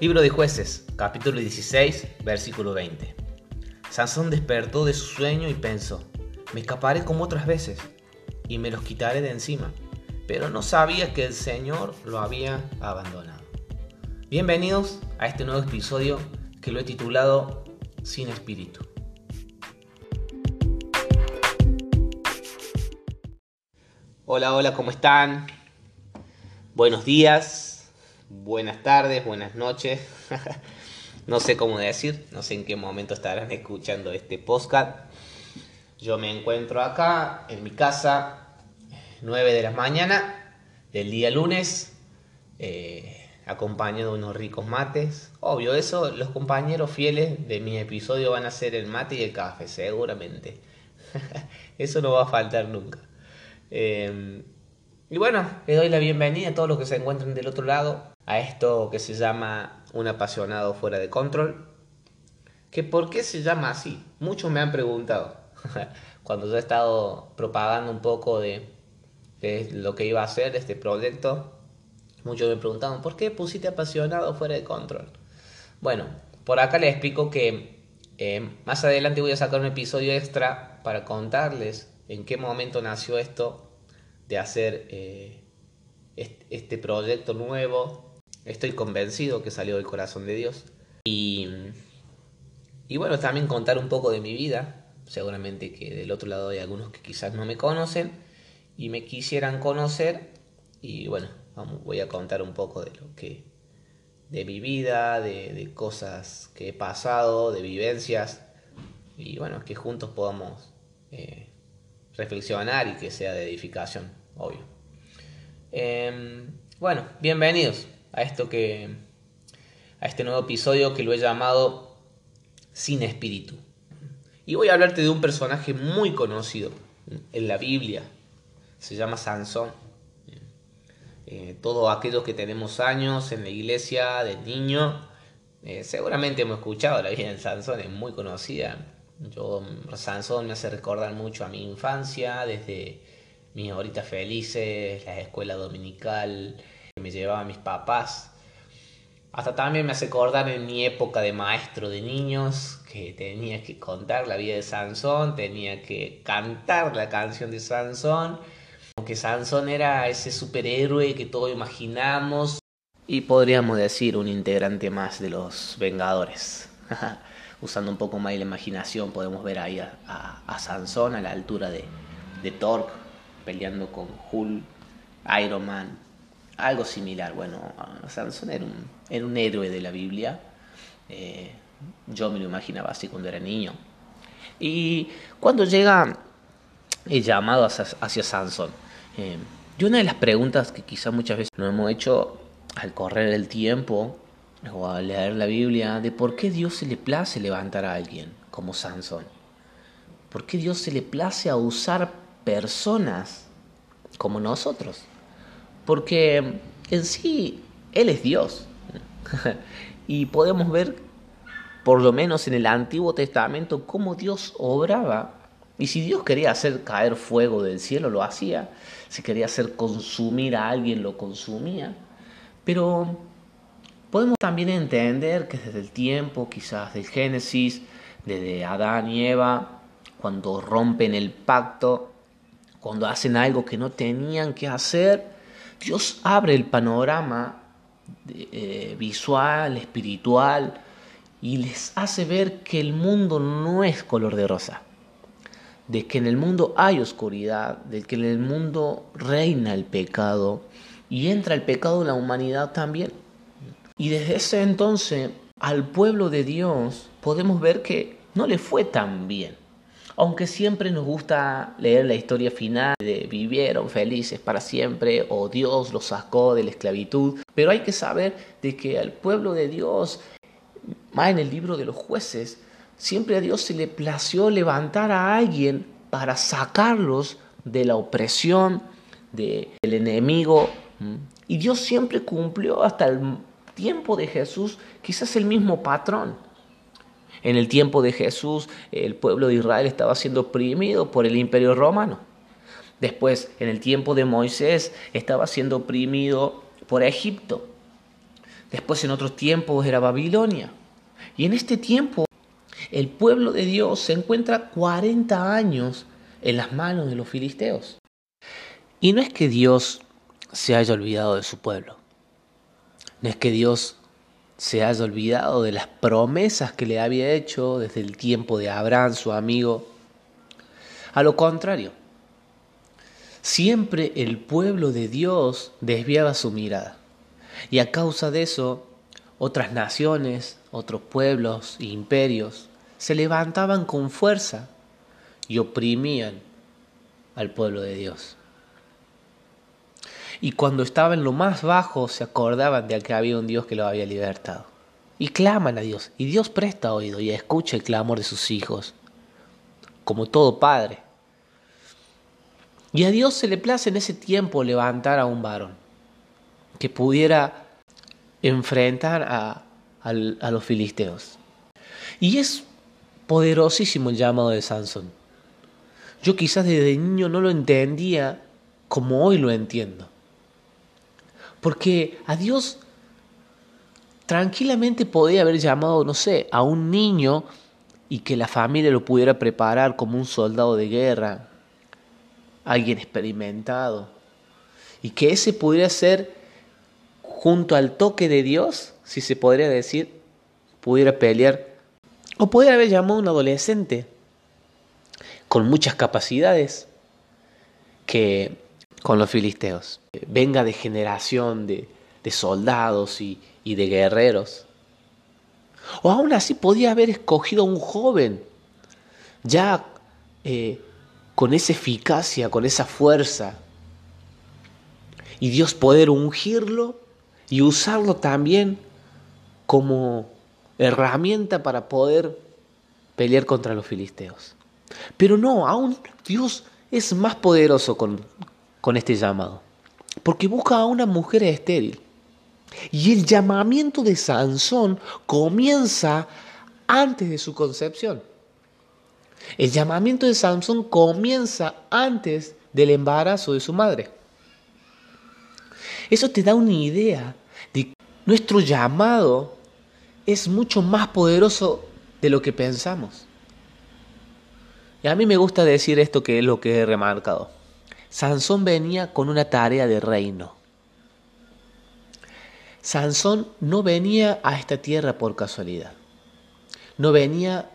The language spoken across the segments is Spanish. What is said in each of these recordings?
Libro de jueces, capítulo 16, versículo 20. Sansón despertó de su sueño y pensó, me escaparé como otras veces y me los quitaré de encima, pero no sabía que el Señor lo había abandonado. Bienvenidos a este nuevo episodio que lo he titulado Sin Espíritu. Hola, hola, ¿cómo están? Buenos días, buenas tardes, buenas noches. no sé cómo decir, no sé en qué momento estarán escuchando este podcast. Yo me encuentro acá en mi casa, 9 de la mañana del día lunes, eh, acompañado de unos ricos mates. Obvio, eso, los compañeros fieles de mi episodio van a ser el mate y el café, seguramente. eso no va a faltar nunca. Eh, y bueno, le doy la bienvenida a todos los que se encuentran del otro lado a esto que se llama un apasionado fuera de control. ¿Que ¿Por qué se llama así? Muchos me han preguntado cuando yo he estado propagando un poco de, lo que iba a hacer este proyecto. Muchos me preguntaban, ¿por qué pusiste apasionado fuera de control? Bueno, por acá les explico que eh, más adelante voy a sacar un episodio extra para contarles en qué momento nació esto de hacer eh, este proyecto nuevo Estoy convencido que salió del corazón de Dios. Y, y bueno, también contar un poco de mi vida. Seguramente que del otro lado hay algunos que quizás no me conocen y me quisieran conocer. Y bueno, voy a contar un poco de lo que de mi vida, de, cosas que he pasado, de vivencias, y bueno, que juntos podamos eh, reflexionar y que sea de edificación, obvio. Em, bueno, bienvenidos a esto que a este nuevo episodio que lo he llamado Sin espíritu. Y voy a hablarte de un personaje muy conocido en la Biblia. Se llama Sansón. Eh, todos aquellos que tenemos años en la iglesia de niño, eh, seguramente hemos escuchado la vida de Sansón, es muy conocida. Yo, Sansón me hace recordar mucho a mi infancia, desde mis horitas felices, la escuela dominical, me llevaba mis papás. Hasta también me hace acordar en mi época de maestro de niños que tenía que contar la vida de Sansón, tenía que cantar la canción de Sansón, que Sansón era ese superhéroe que todos imaginamos y podríamos decir un integrante más de los Vengadores. Usando un poco más la imaginación podemos ver ahí a, Sansón a la altura de, de Thor peleando con Hulk, Iron Man, algo similar. Bueno, Sansón era un, era un héroe de la Biblia. Eh, yo me lo imaginaba así cuando era niño. Y cuando llega el llamado hacia, Sansón, eh, y una de las preguntas que quizás muchas veces nos hemos hecho al correr el tiempo o al leer la Biblia, de por qué Dios se le place levantar a alguien como Sansón. ¿Por qué Dios se le place a usar personas como nosotros? Porque en sí Él es Dios. y podemos ver, por lo menos en el Antiguo Testamento, cómo Dios obraba. Y si Dios quería hacer caer fuego del cielo, lo hacía. Si quería hacer consumir a alguien, lo consumía. Pero podemos también entender que desde el tiempo, quizás del Génesis, desde Adán y Eva, cuando rompen el pacto, cuando hacen algo que no tenían que hacer, Dios abre el panorama eh, visual, espiritual, y les hace ver que el mundo no es color de rosa, de que en el mundo hay oscuridad, de que en el mundo reina el pecado y entra el pecado en la humanidad también. Y desde ese entonces al pueblo de Dios podemos ver que no le fue tan bien. Aunque siempre nos gusta leer la historia final de vivieron felices para siempre o Dios los sacó de la esclavitud, pero hay que saber de que al pueblo de Dios, más en el libro de los jueces, siempre a Dios se le plació levantar a alguien para sacarlos de la opresión del enemigo. Y Dios siempre cumplió hasta el tiempo de Jesús quizás el mismo patrón. En el tiempo de Jesús, el pueblo de Israel estaba siendo oprimido por el imperio romano. Después, en el tiempo de Moisés, estaba siendo oprimido por Egipto. Después en otros tiempos era Babilonia. Y en este tiempo el pueblo de Dios se encuentra 40 años en las manos de los filisteos. Y no es que Dios se haya olvidado de su pueblo. No es que Dios se haya olvidado de las promesas que le había hecho desde el tiempo de Abraham, su amigo. A lo contrario, siempre el pueblo de Dios desviaba su mirada. Y a causa de eso, otras naciones, otros pueblos e imperios se levantaban con fuerza y oprimían al pueblo de Dios. Y cuando estaba en lo más bajo se acordaban de que había un Dios que los había libertado. Y claman a Dios. Y Dios presta oído y escucha el clamor de sus hijos, como todo padre. Y a Dios se le place en ese tiempo levantar a un varón que pudiera enfrentar a, a los filisteos. Y es poderosísimo el llamado de Sansón. Yo quizás desde niño no lo entendía como hoy lo entiendo. Porque a Dios tranquilamente podía haber llamado, no sé, a un niño y que la familia lo pudiera preparar como un soldado de guerra, alguien experimentado, y que ese pudiera ser junto al toque de Dios, si se podría decir, pudiera pelear, o pudiera haber llamado a un adolescente con muchas capacidades que con los filisteos. Venga de generación de, soldados y, de guerreros. O aún así podía haber escogido a un joven, ya eh, con esa eficacia, con esa fuerza. Y Dios poder ungirlo y usarlo también como herramienta para poder pelear contra los filisteos. Pero no, aún Dios es más poderoso con, con este llamado. Porque busca a una mujer estéril. Y el llamamiento de Sansón comienza antes de su concepción. El llamamiento de Sansón comienza antes del embarazo de su madre. Eso te da una idea de que nuestro llamado es mucho más poderoso de lo que pensamos. Y a mí me gusta decir esto que es lo que he remarcado. Sansón venía con una tarea de reino. Sansón no venía a esta tierra por casualidad. No venía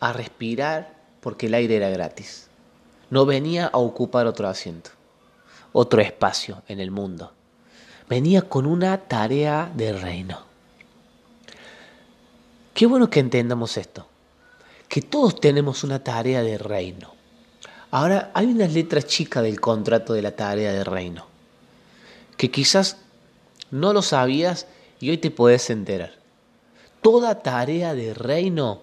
a respirar porque el aire era gratis. No venía a ocupar otro asiento, otro espacio en el mundo. Venía con una tarea de reino. Qué bueno que entendamos esto, que todos tenemos una tarea de reino. Ahora, hay una letra chica del contrato de la tarea de reino, que quizás no lo sabías y hoy te puedes enterar. Toda tarea de reino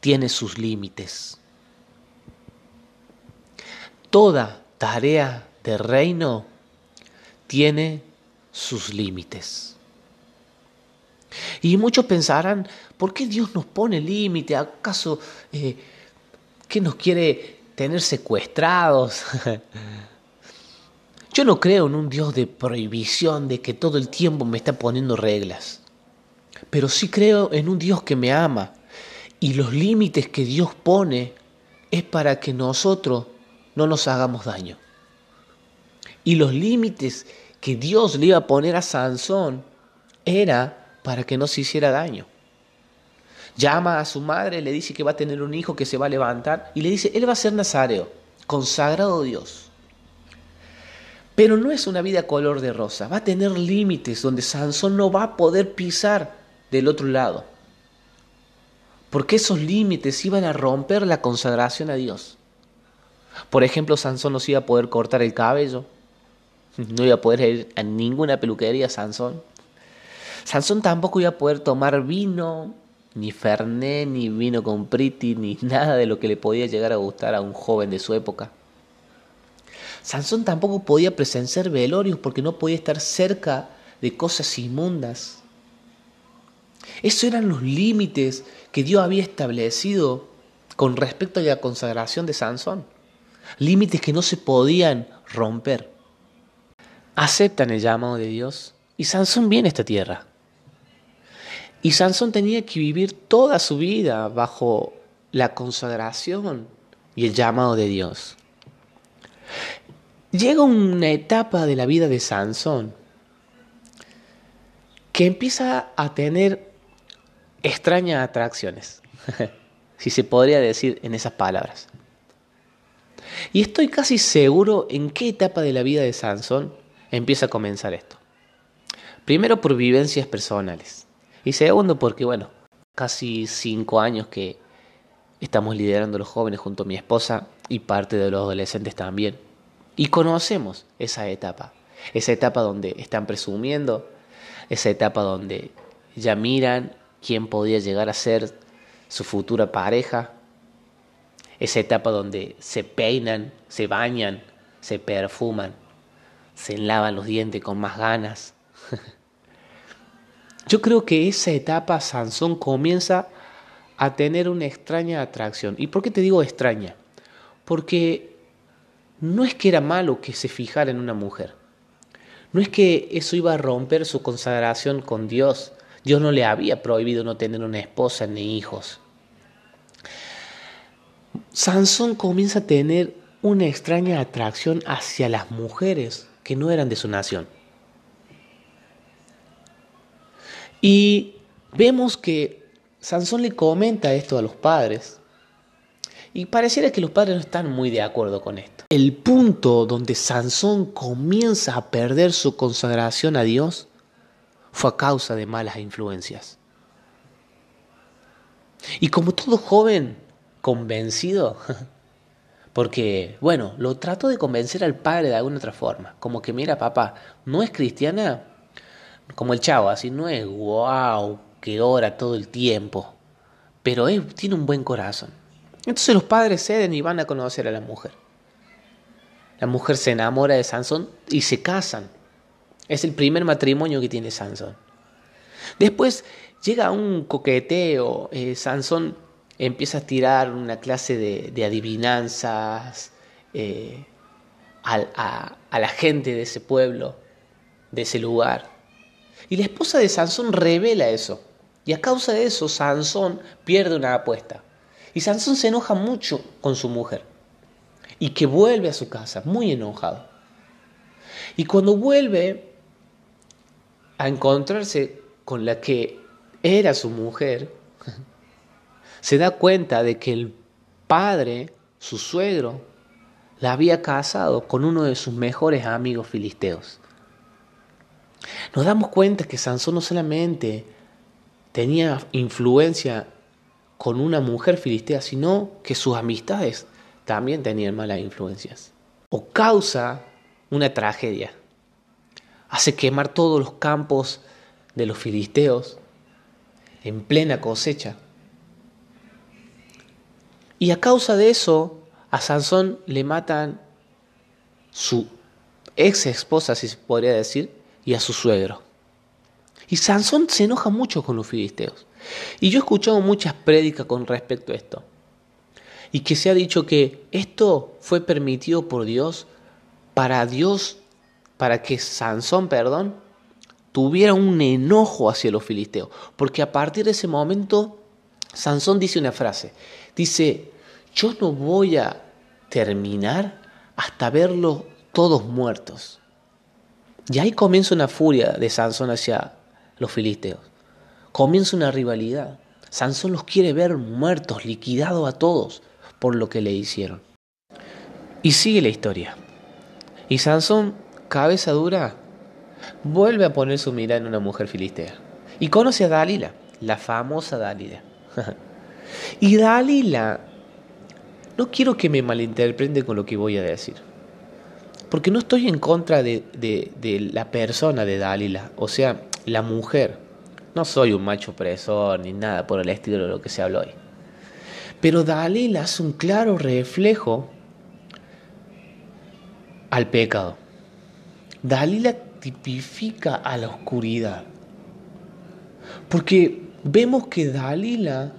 tiene sus límites. Toda tarea de reino tiene sus límites. Y muchos pensarán, ¿por qué Dios nos pone límite? ¿Acaso eh, qué nos quiere tener secuestrados. Yo no creo en un Dios de prohibición, de que todo el tiempo me está poniendo reglas. Pero sí creo en un Dios que me ama. Y los límites que Dios pone es para que nosotros no nos hagamos daño. Y los límites que Dios le iba a poner a Sansón era para que no se hiciera daño. Llama a su madre, le dice que va a tener un hijo que se va a levantar y le dice, él va a ser nazareo, consagrado a Dios. Pero no es una vida color de rosa, va a tener límites donde Sansón no va a poder pisar del otro lado. Porque esos límites iban a romper la consagración a Dios. Por ejemplo, Sansón no se iba a poder cortar el cabello, no iba a poder ir a ninguna peluquería Sansón. Sansón tampoco iba a poder tomar vino ni Fernet, ni vino con Priti, ni nada de lo que le podía llegar a gustar a un joven de su época. Sansón tampoco podía presenciar velorios porque no podía estar cerca de cosas inmundas. Esos eran los límites que Dios había establecido con respecto a la consagración de Sansón. Límites que no se podían romper. Aceptan el llamado de Dios y Sansón viene a esta tierra. Y Sansón tenía que vivir toda su vida bajo la consagración y el llamado de Dios. Llega una etapa de la vida de Sansón que empieza a tener extrañas atracciones, si se podría decir en esas palabras. Y estoy casi seguro en qué etapa de la vida de Sansón empieza a comenzar esto. Primero por vivencias personales. Y segundo porque, bueno, casi cinco años que estamos liderando los jóvenes junto a mi esposa y parte de los adolescentes también. Y conocemos esa etapa. Esa etapa donde están presumiendo, esa etapa donde ya miran quién podía llegar a ser su futura pareja, esa etapa donde se peinan, se bañan, se perfuman, se lavan los dientes con más ganas. Yo creo que esa etapa Sansón comienza a tener una extraña atracción. ¿Y por qué te digo extraña? Porque no es que era malo que se fijara en una mujer. No es que eso iba a romper su consagración con Dios. Dios no le había prohibido no tener una esposa ni hijos. Sansón comienza a tener una extraña atracción hacia las mujeres que no eran de su nación. Y vemos que Sansón le comenta esto a los padres y pareciera que los padres no están muy de acuerdo con esto. El punto donde Sansón comienza a perder su consagración a Dios fue a causa de malas influencias. Y como todo joven convencido, porque, bueno, lo trato de convencer al padre de alguna otra forma, como que, mira, papá, no es cristiana como el chavo, así no es wow, que ora todo el tiempo, pero tiene un buen corazón. Entonces los padres ceden y van a conocer a la mujer. La mujer se enamora de Sansón y se casan. Es el primer matrimonio que tiene Sansón. Después llega un coqueteo. Eh, Sansón empieza a tirar una clase de, adivinanzas eh, a la gente de ese pueblo, de ese lugar. Y la esposa de Sansón revela eso. Y a causa de eso, Sansón pierde una apuesta. Y Sansón se enoja mucho con su mujer. Y que vuelve a su casa muy enojado. Y cuando vuelve a encontrarse con la que era su mujer, se da cuenta de que el padre, su suegro, la había casado con uno de sus mejores amigos filisteos. Nos damos cuenta que Sansón no solamente tenía influencia con una mujer filistea, sino que sus amistades también tenían malas influencias. O causa una tragedia. Hace quemar todos los campos de los filisteos en plena cosecha. Y a causa de eso, a Sansón le matan su ex esposa, si se podría decir, y a su suegro. Y Sansón se enoja mucho con los filisteos. Y yo he escuchado muchas prédicas con respecto a esto. Y que se ha dicho que esto fue permitido por Dios para Dios, para que Sansón, perdón, tuviera un enojo hacia los filisteos. Porque a partir de ese momento, Sansón dice una frase. Dice, yo no voy a terminar hasta verlos todos muertos. Y ahí comienza una furia de Sansón hacia los filisteos comienza una rivalidad. Sansón los quiere ver muertos, liquidados a todos por lo que le hicieron. Y sigue la historia. Y Sansón, cabeza dura, vuelve a poner su mirada en una mujer filistea. Y conoce a Dalila, la famosa Dalila. y Dalila, no quiero que me malinterpreten con lo que voy a decir. Porque no estoy en contra de, la persona de Dalila, o sea, la mujer. No soy un macho opresor ni nada por el estilo de lo que se habló hoy. Pero Dalila hace un claro reflejo al pecado. Dalila tipifica a la oscuridad. Porque vemos que Dalila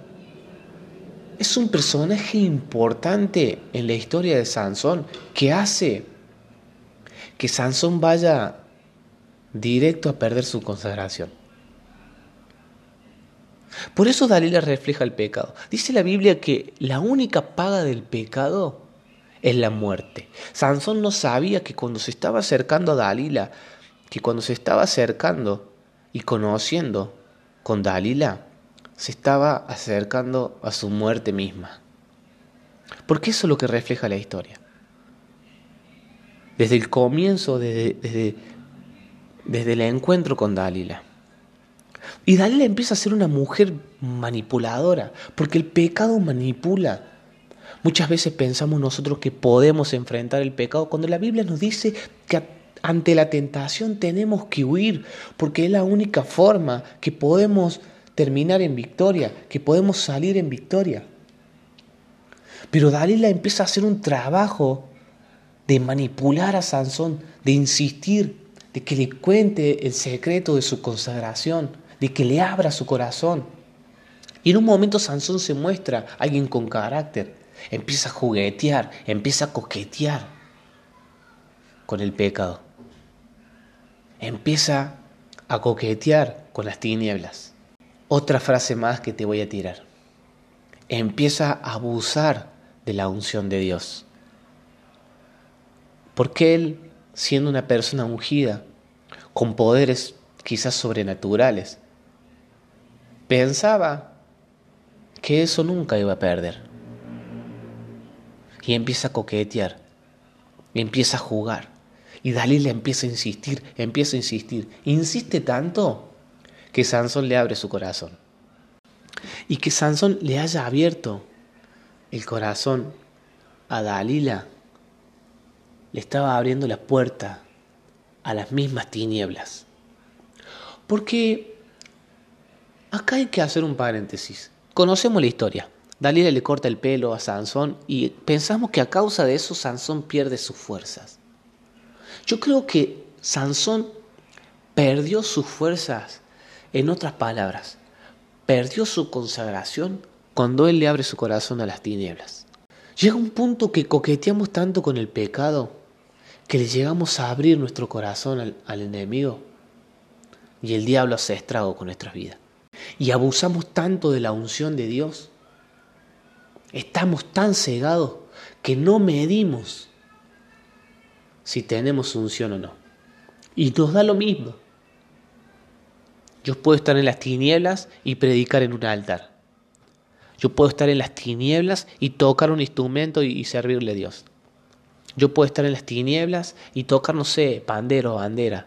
es un personaje importante en la historia de Sansón que hace que Sansón vaya directo a perder su consagración. Por eso Dalila refleja el pecado. Dice la Biblia que la única paga del pecado es la muerte. Sansón no sabía que cuando se estaba acercando a Dalila, que cuando se estaba acercando y conociendo con Dalila, se estaba acercando a su muerte misma. Porque eso es lo que refleja la historia. Desde el comienzo, desde, desde, el encuentro con Dalila. Y Dalila empieza a ser una mujer manipuladora, porque el pecado manipula. Muchas veces pensamos nosotros que podemos enfrentar el pecado cuando la Biblia nos dice que ante la tentación tenemos que huir, porque es la única forma que podemos terminar en victoria, que podemos salir en victoria. Pero Dalila empieza a hacer un trabajo de manipular a Sansón, de insistir, de que le cuente el secreto de su consagración, de que le abra su corazón. Y en un momento Sansón se muestra alguien con carácter, empieza a juguetear, empieza a coquetear con el pecado. Empieza a coquetear con las tinieblas. Otra frase más que te voy a tirar. Empieza a abusar de la unción de Dios. Porque él, siendo una persona ungida, con poderes quizás sobrenaturales, pensaba que eso nunca iba a perder. Y empieza a coquetear, y empieza a jugar. Y Dalila empieza a insistir, empieza a insistir. Insiste tanto que Sansón le abre su corazón. Y que Sansón le haya abierto el corazón a Dalila le estaba abriendo la puerta a las mismas tinieblas. Porque acá hay que hacer un paréntesis. Conocemos la historia. Dalila le corta el pelo a Sansón y pensamos que a causa de eso Sansón pierde sus fuerzas. Yo creo que Sansón perdió sus fuerzas, en otras palabras, perdió su consagración cuando Él le abre su corazón a las tinieblas. Llega un punto que coqueteamos tanto con el pecado que le llegamos a abrir nuestro corazón al, enemigo y el diablo hace estrago con nuestras vidas. Y abusamos tanto de la unción de Dios. Estamos tan cegados que no medimos si tenemos unción o no. Y nos da lo mismo. Yo puedo estar en las tinieblas y predicar en un altar. Yo puedo estar en las tinieblas y tocar un instrumento y, servirle a Dios. Yo puedo estar en las tinieblas y tocar, no sé, pandero o bandera.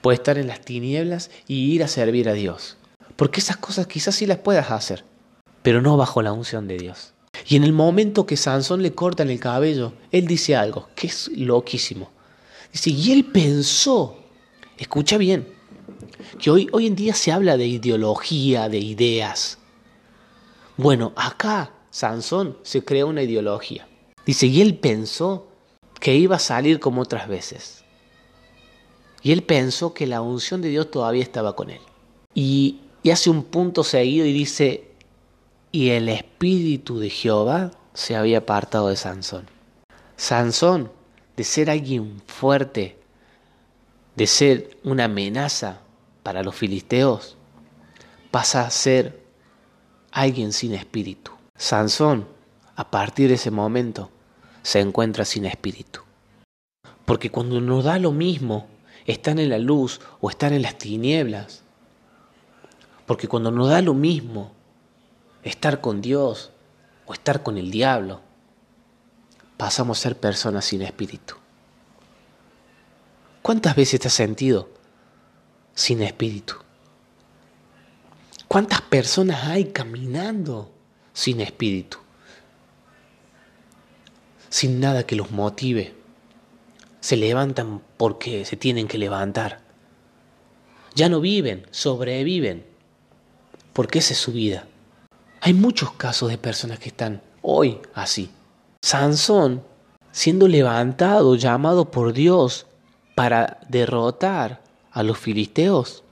Puedo estar en las tinieblas y ir a servir a Dios. Porque esas cosas quizás sí las puedas hacer, pero no bajo la unción de Dios. Y en el momento que Sansón le cortan el cabello, él dice algo que es loquísimo. Dice, y él pensó, escucha bien, que hoy, hoy en día se habla de ideología, de ideas. Bueno, acá Sansón se crea una ideología. Dice, y él pensó que iba a salir como otras veces. Y él pensó que la unción de Dios todavía estaba con él. Y, y hace un punto seguido y dice, y el espíritu de Jehová se había apartado de Sansón. Sansón, de ser alguien fuerte, de ser una amenaza para los filisteos, pasa a ser alguien sin espíritu. Sansón, a partir de ese momento, se encuentra sin espíritu. Porque cuando nos da lo mismo estar en la luz o estar en las tinieblas, porque cuando nos da lo mismo estar con Dios o estar con el diablo, pasamos a ser personas sin espíritu. ¿Cuántas veces te has sentido sin espíritu? ¿Cuántas personas hay caminando sin espíritu? Sin nada que los motive. Se levantan porque se tienen que levantar. Ya no viven, sobreviven, porque esa es su vida. Hay muchos casos de personas que están hoy así. Sansón, siendo levantado, llamado por Dios para derrotar a los filisteos,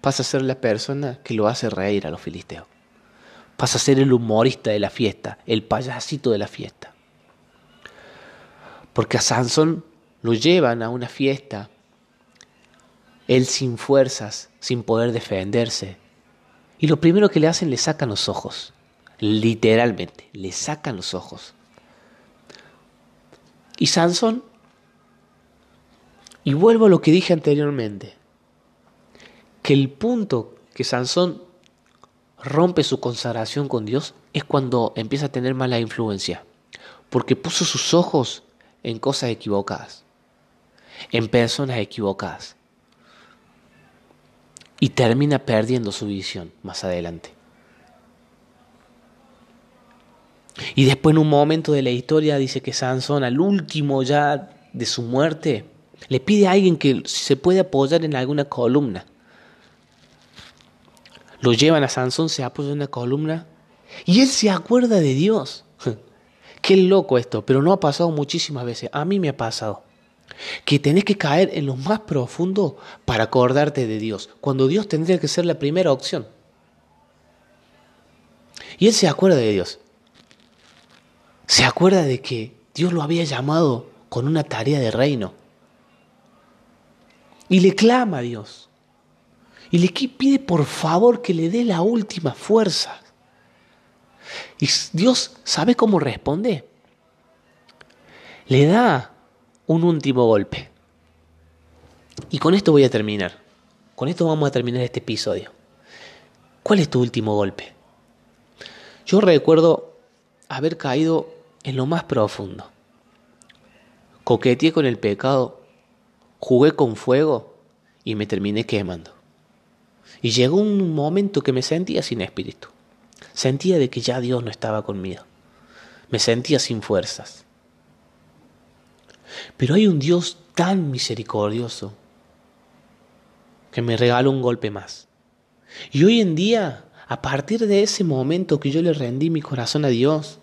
pasa a ser la persona que lo hace reír a los filisteos. Pasa a ser el humorista de la fiesta, el payasito de la fiesta. Porque a Sansón lo llevan a una fiesta, él sin fuerzas, sin poder defenderse, Y lo primero que le hacen, le sacan los ojos. Literalmente, le sacan los ojos. Y Sansón, y vuelvo a lo que dije anteriormente, que el punto que Sansón rompe su consagración con Dios es cuando empieza a tener mala influencia, porque puso sus ojos en cosas equivocadas, en personas equivocadas, y termina perdiendo su visión más adelante. Y después en un momento de la historia dice que Sansón al último ya de su muerte le pide a alguien que se puede apoyar en alguna columna. Lo llevan a Sansón, se apoya en una columna y él se acuerda de Dios. Qué loco esto, pero no ha pasado muchísimas veces. A mí me ha pasado. Que tenés que caer en lo más profundo para acordarte de Dios, cuando Dios tendría que ser la primera opción. Y él se acuerda de Dios. Se acuerda de que Dios lo había llamado con una tarea de reino. Y le clama a Dios. Y le pide por favor que le dé la última fuerza. Y Dios sabe cómo responde. Le da un último golpe. Y con esto voy a terminar. Con esto vamos a terminar este episodio. ¿Cuál es tu último golpe? Yo recuerdo haber caído en lo más profundo. Coqueteé con el pecado, jugué con fuego y me terminé quemando. Y llegó un momento que me sentía sin espíritu. Sentía de que ya Dios no estaba conmigo. Me sentía sin fuerzas. Pero hay un Dios tan misericordioso que me regaló un golpe más. Y hoy en día, a partir de ese momento que yo le rendí mi corazón a Dios,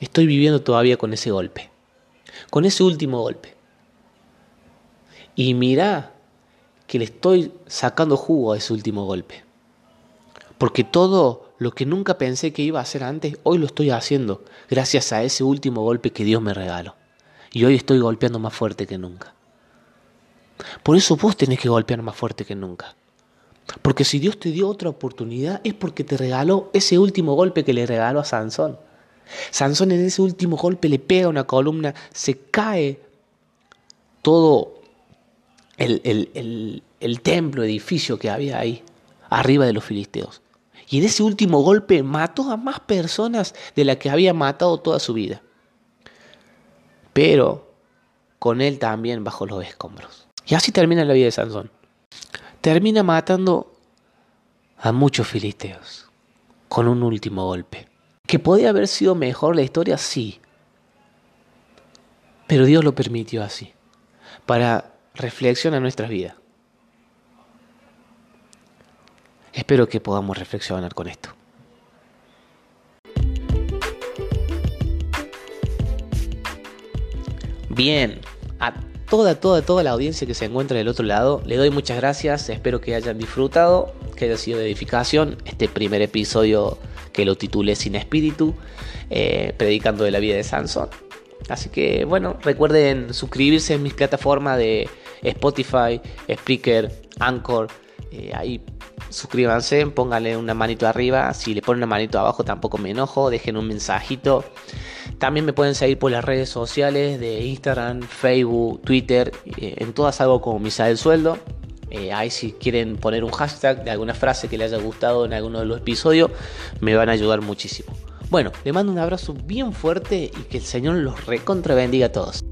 estoy viviendo todavía con ese golpe, con ese último golpe. Y mira que le estoy sacando jugo a ese último golpe. Porque todo lo que nunca pensé que iba a hacer antes, hoy lo estoy haciendo gracias a ese último golpe que Dios me regaló. Y hoy estoy golpeando más fuerte que nunca. Por eso vos tenés que golpear más fuerte que nunca. Porque si Dios te dio otra oportunidad es porque te regaló ese último golpe que le regaló a Sansón. Sansón en ese último golpe le pega una columna, se cae todo el, el, el templo, edificio que había ahí, arriba de los filisteos. Y en ese último golpe mató a más personas de las que había matado toda su vida. Pero con él también bajo los escombros. Y así termina la vida de Sansón. Termina matando a muchos filisteos con un último golpe. ¿Que podía haber sido mejor la historia? Sí. Pero Dios lo permitió así, para reflexionar nuestras vidas. Espero que podamos reflexionar con esto. Bien, a toda, toda, toda la audiencia que se encuentra del otro lado, le doy muchas gracias, espero que hayan disfrutado, que haya sido de edificación este primer episodio que lo titulé Sin Espíritu, eh, predicando de la vida de Sansón. Así que bueno, recuerden suscribirse en mis plataformas de Spotify, Spreaker, Anchor, eh, ahí suscríbanse, pónganle una manito arriba, si le ponen una manito abajo tampoco me enojo, dejen un mensajito. También me pueden seguir por las redes sociales de Instagram, Facebook, Twitter, eh, en todas algo como Misa del Sueldo. Eh, ahí si quieren poner un hashtag de alguna frase que les haya gustado en alguno de los episodios, me van a ayudar muchísimo. Bueno, le mando un abrazo bien fuerte y que el Señor los recontra bendiga a todos.